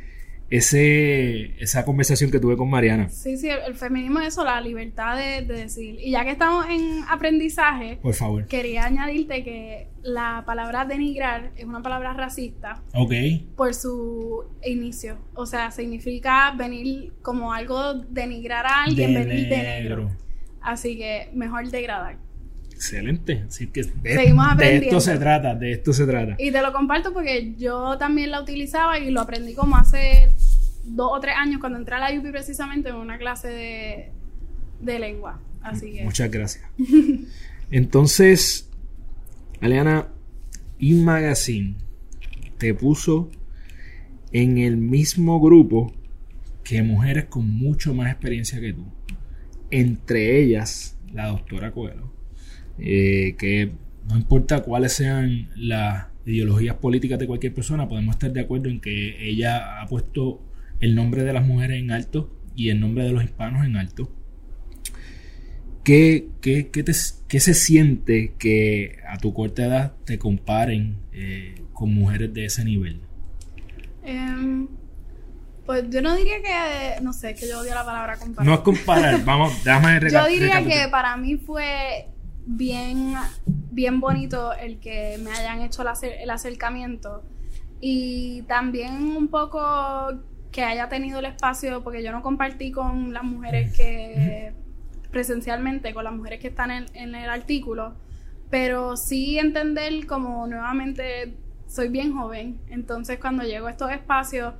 ese, esa conversación que tuve con Mariana. Sí, sí, el, feminismo es eso, la libertad de, decir. Y ya que estamos en aprendizaje, por favor, quería añadirte que la palabra denigrar es una palabra racista. Ok. Por su inicio. O sea, significa venir como algo denigrar a alguien, venir de negro. Así que mejor degradar. Excelente. Así que de, esto se trata, de esto se trata. Y te lo comparto porque yo también la utilizaba y lo aprendí como hace dos o tres años cuando entré a la UP precisamente en una clase de, de lengua. Así que... Muchas gracias. <laughs> Entonces, Aleana, InMagazine te puso en el mismo grupo que mujeres con mucho más experiencia que tú. Entre ellas, la doctora Coelho eh, que no importa cuáles sean las ideologías políticas de cualquier persona, podemos estar de acuerdo en que ella ha puesto el nombre de las mujeres en alto y el nombre de los hispanos en alto. ¿Qué, qué, qué, se siente que a tu corta edad te comparen eh, con mujeres de ese nivel? Em, pues yo no diría que, no sé, que yo odio la palabra comparar. No es comparar, <laughs> vamos, déjame Yo diría que para mí fue bien, bien bonito el que me hayan hecho el, acercamiento y también un poco que haya tenido el espacio, porque yo no compartí con las mujeres que presencialmente, con las mujeres que están en, en el artículo, pero sí entender como nuevamente soy bien joven, entonces cuando llego a estos espacios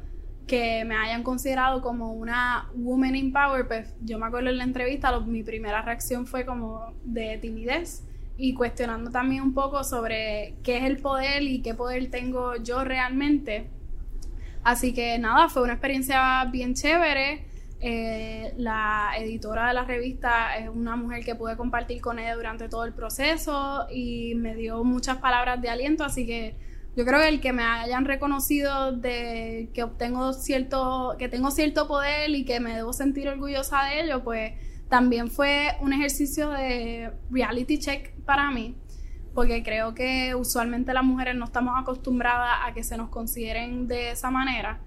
que me hayan considerado como una woman in power, pues yo me acuerdo en la entrevista, mi primera reacción fue como de timidez y cuestionando también un poco sobre qué es el poder y qué poder tengo yo realmente. Así que nada, fue una experiencia bien chévere. Eh, la editora de la revista es una mujer que pude compartir con ella durante todo el proceso y me dio muchas palabras de aliento, así que yo creo que el que me hayan reconocido de que obtengo cierto, que tengo cierto poder y que me debo sentir orgullosa de ello, pues también fue un ejercicio de reality check para mí, porque creo que usualmente las mujeres no estamos acostumbradas a que se nos consideren de esa manera.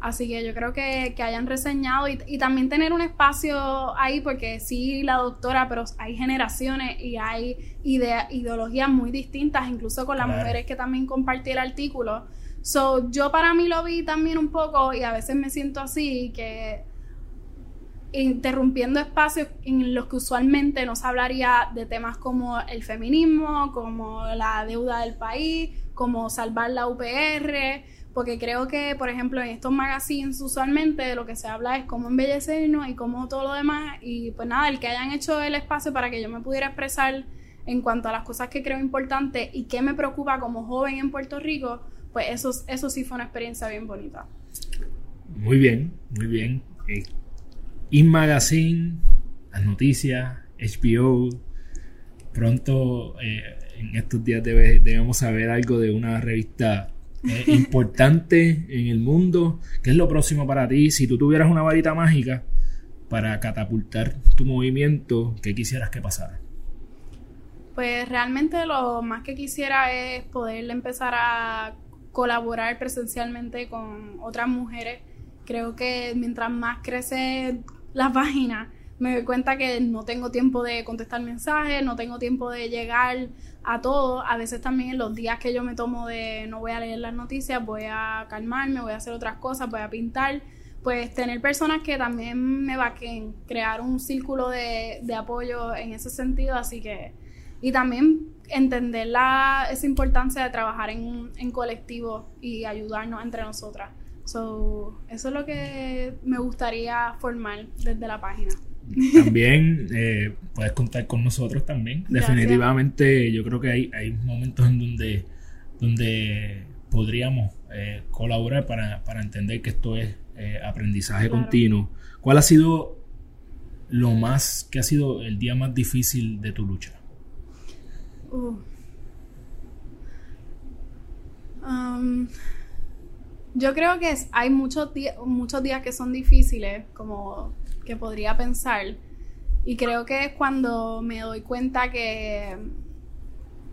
Así que yo creo que, que hayan reseñado y, también tener un espacio ahí, porque sí, la doctora, pero hay generaciones y hay ideologías muy distintas, incluso con las mujeres que también compartí el artículo. So, yo para mí lo vi también un poco y a veces me siento así, que interrumpiendo espacios en los que usualmente no se hablaría de temas como el feminismo, como la deuda del país, como salvar la UPR porque creo que, por ejemplo, en estos magazines usualmente lo que se habla es cómo embellecernos y cómo todo lo demás, y pues nada, el que hayan hecho el espacio para que yo me pudiera expresar en cuanto a las cosas que creo importantes y que me preocupa como joven en Puerto Rico, pues eso, eso sí fue una experiencia bien bonita. Muy bien, muy bien. Eh, In Magazine, las noticias, HBO, pronto eh, en estos días debemos saber algo de una revista <laughs> importante en el mundo. ¿Qué es lo próximo para ti? Si tú tuvieras una varita mágica para catapultar tu movimiento, ¿qué quisieras que pasara? Pues realmente lo más que quisiera es poder empezar a colaborar presencialmente con otras mujeres. Creo que mientras más crece la página, me doy cuenta que no tengo tiempo de contestar mensajes, no tengo tiempo de llegar a todo. A veces también en los días que yo me tomo de no voy a leer las noticias, voy a calmarme, voy a hacer otras cosas, voy a pintar. Pues tener personas que también me vaquen, crear un círculo de, apoyo en ese sentido, así que... Y también entender la, esa importancia de trabajar en, en colectivo y ayudarnos entre nosotras. So, eso es lo que me gustaría formar desde la página también eh, puedes contar con nosotros también. Definitivamente yo creo que hay, hay momentos en donde, donde podríamos eh, colaborar para, entender que esto es eh, aprendizaje continuo. ¿Cuál ha sido lo más, que ha sido el día más difícil de tu lucha? Uh. Um, yo creo que hay muchos, muchos días que son difíciles, como que podría pensar. Y creo que es cuando me doy cuenta que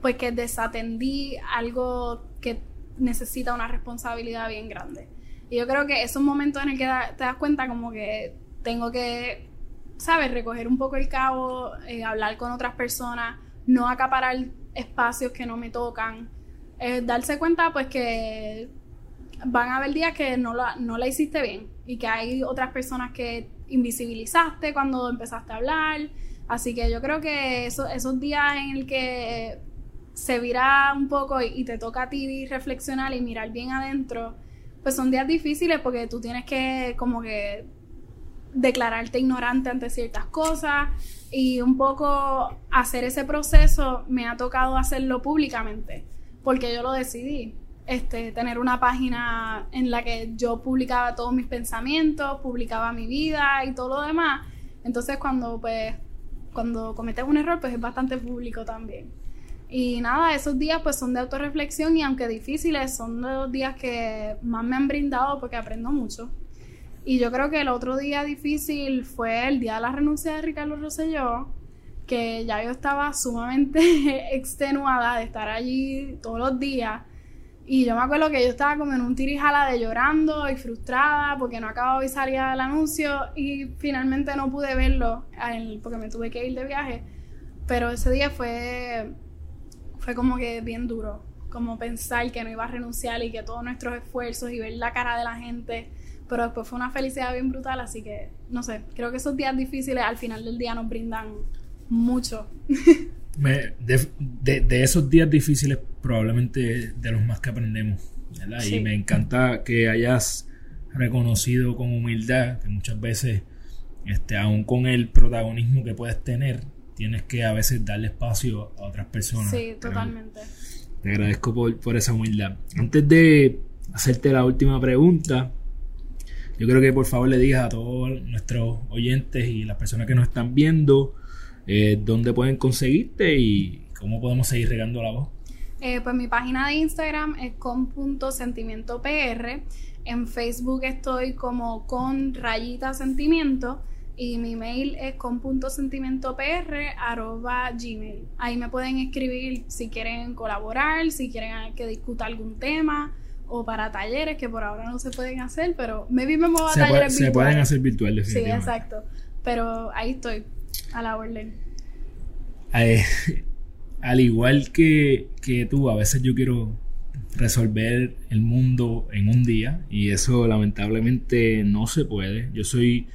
pues que desatendí algo que necesita una responsabilidad bien grande. Y yo creo que esos momentos en el que te das cuenta como que tengo que, ¿sabes? Recoger un poco el cabo, eh, hablar con otras personas, no acaparar espacios que no me tocan. Eh, darse cuenta pues que van a haber días que no la, no la hiciste bien y que hay otras personas que invisibilizaste cuando empezaste a hablar. Así que yo creo que eso, esos días en el que se vira un poco y, te toca a ti reflexionar y mirar bien adentro, pues son días difíciles porque tú tienes que como que declararte ignorante ante ciertas cosas y un poco hacer ese proceso me ha tocado hacerlo públicamente porque yo lo decidí este, tener una página en la que yo publicaba todos mis pensamientos, publicaba mi vida y todo lo demás. Entonces cuando pues cuando cometes un error pues es bastante público también. Y nada, esos días pues son de autorreflexión y aunque difíciles son los días que más me han brindado porque aprendo mucho. Y yo creo que el otro día difícil fue el día de la renuncia de Ricardo Rosselló, que ya yo estaba sumamente <laughs> extenuada de estar allí todos los días y yo me acuerdo que yo estaba como en un tirijala de llorando y frustrada porque no acababa de salir el anuncio y finalmente no pude verlo porque me tuve que ir de viaje. Pero ese día fue, fue como que bien duro, como pensar que no iba a renunciar y que todos nuestros esfuerzos y ver la cara de la gente. Pero después fue una felicidad bien brutal, así que no sé, creo que esos días difíciles al final del día nos brindan mucho. <laughs> de, esos días difíciles, probablemente de los más que aprendemos. Y me encanta que hayas reconocido con humildad, que muchas veces, este, aún con el protagonismo que puedes tener, tienes que a veces darle espacio a otras personas. Sí, totalmente. Te agradezco por, por esa humildad. Antes de hacerte la última pregunta, yo creo que por favor le digas a todos nuestros oyentes y las personas que nos están viendo eh, dónde pueden conseguirte y cómo podemos seguir regando la voz. Eh, pues mi página de Instagram es con.sentimientopr. En Facebook estoy como con rayita sentimiento y mi mail es con.sentimentopr Ahí me pueden escribir si quieren colaborar, si quieren que discuta algún tema o para talleres que por ahora no se pueden hacer, pero maybe me muevo a Se, talleres puede- se virtuales. pueden hacer virtuales, Sí, exacto. Pero ahí estoy, a la orden. Eh, al igual que, que tú, a veces yo quiero resolver el mundo en un día y eso lamentablemente no se puede. Yo soy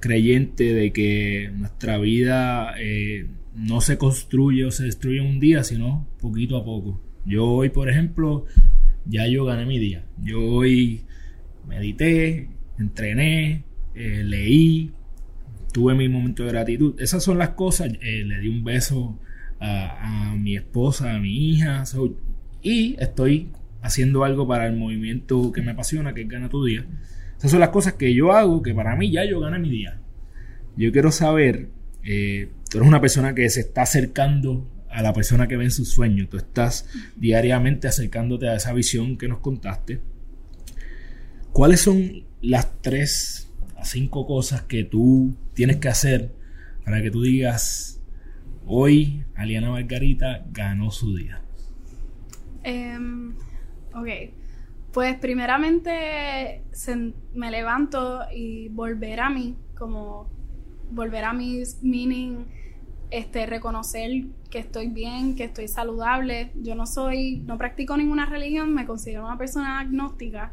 creyente de que nuestra vida eh, no se construye o se destruye en un día, sino poquito a poco. Yo hoy, por ejemplo, ya yo gané mi día. Yo hoy medité, entrené, eh, leí, tuve mi momento de gratitud. Esas son las cosas. Eh, le di un beso a, mi esposa, a mi hija. y estoy haciendo algo para el movimiento que me apasiona, que es Gana tu Día. Esas son las cosas que yo hago, que para mí ya yo gané mi día. Yo quiero saber, eh, tú eres una persona que se está acercando a la persona que ve en sus sueños. Tú estás diariamente acercándote a esa visión que nos contaste. ¿Cuáles son las tres cinco cosas que tú tienes que hacer para que tú digas, hoy Aliana Margarita ganó su día? Em, ok. Pues primeramente me levanto y volver a mí, como volver a mis meaning, este, reconocer que estoy bien, que estoy saludable. Yo no soy, no practico ninguna religión, me considero una persona agnóstica.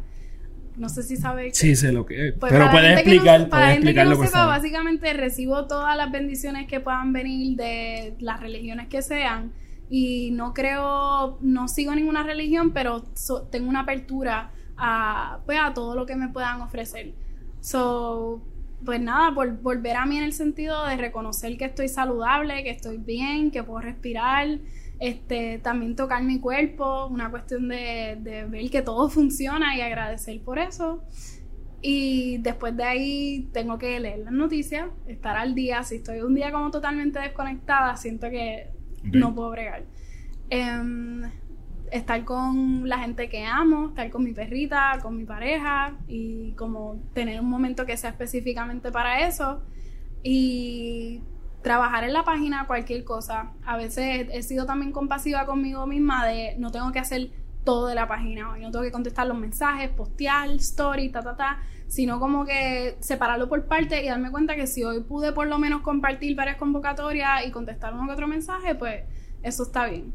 No sé si sabes. Sí, sé lo que es. Pues pero puedes la gente que no- explicar, para puedes gente que explicarlo no por sepa, básicamente recibo todas las bendiciones que puedan venir de las religiones que sean y no creo, no sigo ninguna religión, pero so- tengo una apertura a, pues, a todo lo que me puedan ofrecer. So, pues nada, vol- volver a mí en el sentido de reconocer que estoy saludable, que estoy bien, que puedo respirar, este, también tocar mi cuerpo, una cuestión de, de ver que todo funciona y agradecer por eso. Y después de ahí tengo que leer las noticias, estar al día. Si estoy un día como totalmente desconectada, siento que Ok. no puedo bregar. Em, estar con la gente que amo, estar con mi perrita, con mi pareja y como tener un momento que sea específicamente para eso. Y trabajar en la página, cualquier cosa. A veces he sido también compasiva conmigo misma de no tengo que hacer todo de la página hoy, no tengo que contestar los mensajes, postear, story, ta, ta, ta, sino como que separarlo por parte y darme cuenta que si hoy pude por lo menos compartir varias convocatorias y contestar uno que otro mensaje, pues eso está bien.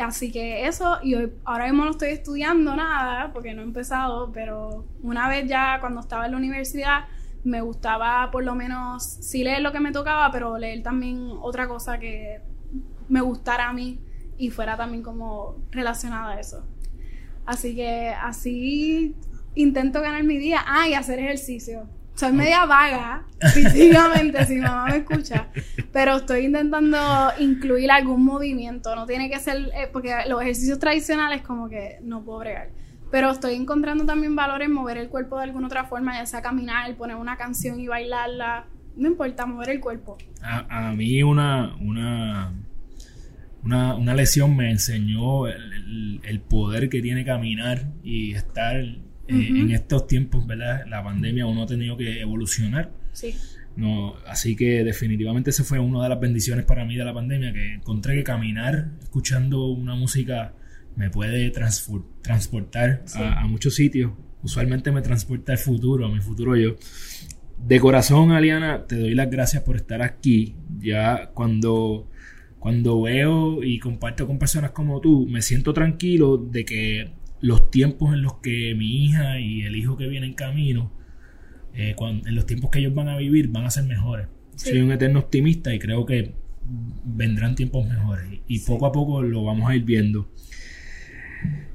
Así que eso, y hoy, ahora mismo no estoy estudiando nada porque no he empezado, pero una vez ya cuando estaba en la universidad me gustaba por lo menos sí leer lo que me tocaba, pero leer también otra cosa que me gustara a mí y fuera también como relacionada a eso. Así que así intento ganar mi día. Ah, y hacer ejercicio. Soy media vaga, físicamente, si mamá me escucha, pero estoy intentando incluir algún movimiento. No tiene que ser, eh, porque los ejercicios tradicionales como que no puedo bregar. Pero estoy encontrando también valor en mover el cuerpo de alguna otra forma, ya sea caminar, poner una canción y bailarla. No importa, mover el cuerpo. A, a mí una, una, una, una lesión me enseñó el, el- el poder que tiene caminar y estar eh, en estos tiempos, ¿verdad? La pandemia uno ha tenido que evolucionar. Sí. No, así que definitivamente esa fue una de las bendiciones para mí de la pandemia, que encontré que caminar escuchando una música me puede transportar Sí. a, a muchos sitios. Usualmente me transporta al futuro, a mi futuro yo. De corazón, Aliana, te doy las gracias por estar aquí. Ya cuando, cuando veo y comparto con personas como tú, me siento tranquilo de que los tiempos en los que mi hija y el hijo que viene en camino, eh, en los tiempos que ellos van a vivir, van a ser mejores. Sí. Soy un eterno optimista y creo que vendrán tiempos mejores. Y poco a poco lo vamos a ir viendo.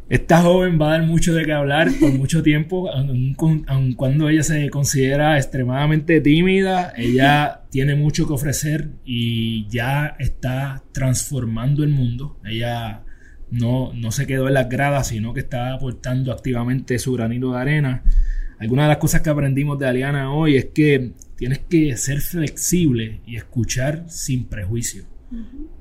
Esta joven va a dar mucho de qué hablar por mucho tiempo, aun, cuando ella se considera extremadamente tímida, ella tiene mucho que ofrecer y ya está transformando el mundo. Ella no, no se quedó en las gradas, sino que está aportando activamente su granito de arena. Algunas de las cosas que aprendimos de Aliana hoy es que tienes que ser flexible y escuchar sin prejuicio.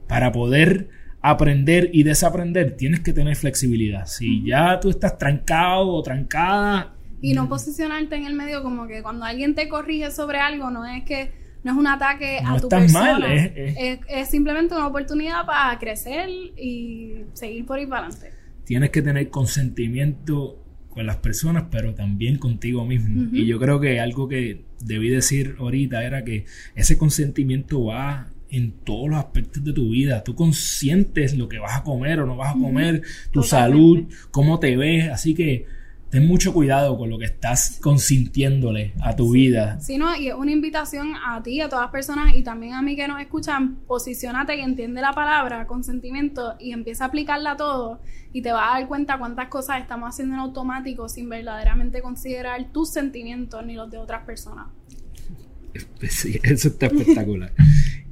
Para poder aprender y desaprender, tienes que tener flexibilidad. Si ya tú estás trancado o trancada... Y no posicionarte en el medio como que cuando alguien te corrige sobre algo, no es que no es un ataque a tu persona. Mal, es, es, simplemente una oportunidad para crecer y seguir por ahí para adelante. Tienes que tener consentimiento con las personas, pero también contigo mismo. Y yo creo que algo que debí decir ahorita era que ese consentimiento va en todos los aspectos de tu vida. Tú consientes lo que vas a comer o no vas a comer, tu salud, cómo te ves. Así que ten mucho cuidado con lo que estás consintiéndole a tu vida. Sí, no, y es una invitación a ti, a todas las personas y también a mí que nos escuchan, posicionate y entiende la palabra consentimiento y empieza a aplicarla a todo y te vas a dar cuenta cuántas cosas estamos haciendo en automático sin verdaderamente considerar tus sentimientos ni los de otras personas. <laughs> Eso está espectacular.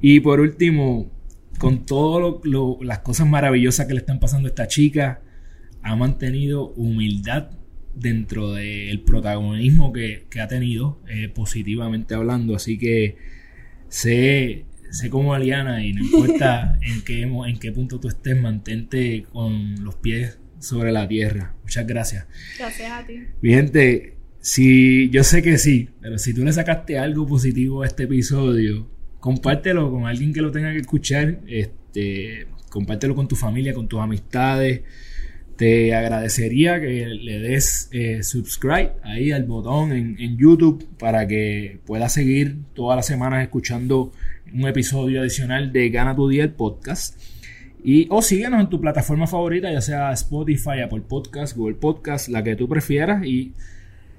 y por último, con todas las cosas maravillosas que le están pasando a esta chica, ha mantenido humildad dentro del protagonismo que, ha tenido, eh, positivamente hablando. Así que sé, sé como Aliana y no importa <laughs> en qué, en qué punto tú estés, mantente con los pies sobre la tierra. Muchas gracias. Gracias a ti. Mi gente, si yo sé que sí, pero si tú le sacaste algo positivo a este episodio, compártelo con alguien que lo tenga que escuchar. Este, compártelo con tu familia, con tus amistades. Te agradecería que le des eh, subscribe ahí al botón en, YouTube para que puedas seguir todas las semanas escuchando un episodio adicional de Gana tu Día el podcast. Y o síguenos en tu plataforma favorita, ya sea Spotify, Apple Podcast, Google Podcast, la que tú prefieras. Y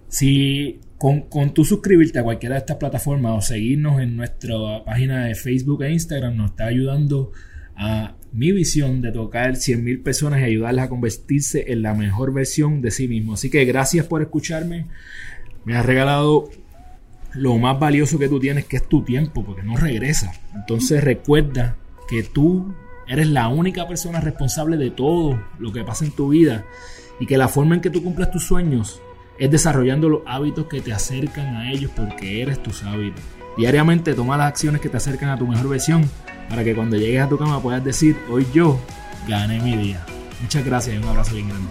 si con, con tú suscribirte a cualquiera de estas plataformas o seguirnos en nuestra página de Facebook e Instagram nos está ayudando a mi visión de tocar 100.000 personas y ayudarlas a convertirse en la mejor versión de sí mismo. Así que gracias por escucharme. Me has regalado lo más valioso que tú tienes, que es tu tiempo, porque no regresa. Entonces recuerda que tú eres la única persona responsable de todo lo que pasa en tu vida y que la forma en que tú cumples tus sueños es desarrollando los hábitos que te acercan a ellos porque eres tus hábitos. Diariamente toma las acciones que te acercan a tu mejor versión para que cuando llegues a tu cama puedas decir, hoy yo gané mi día. Muchas gracias y un abrazo bien grande.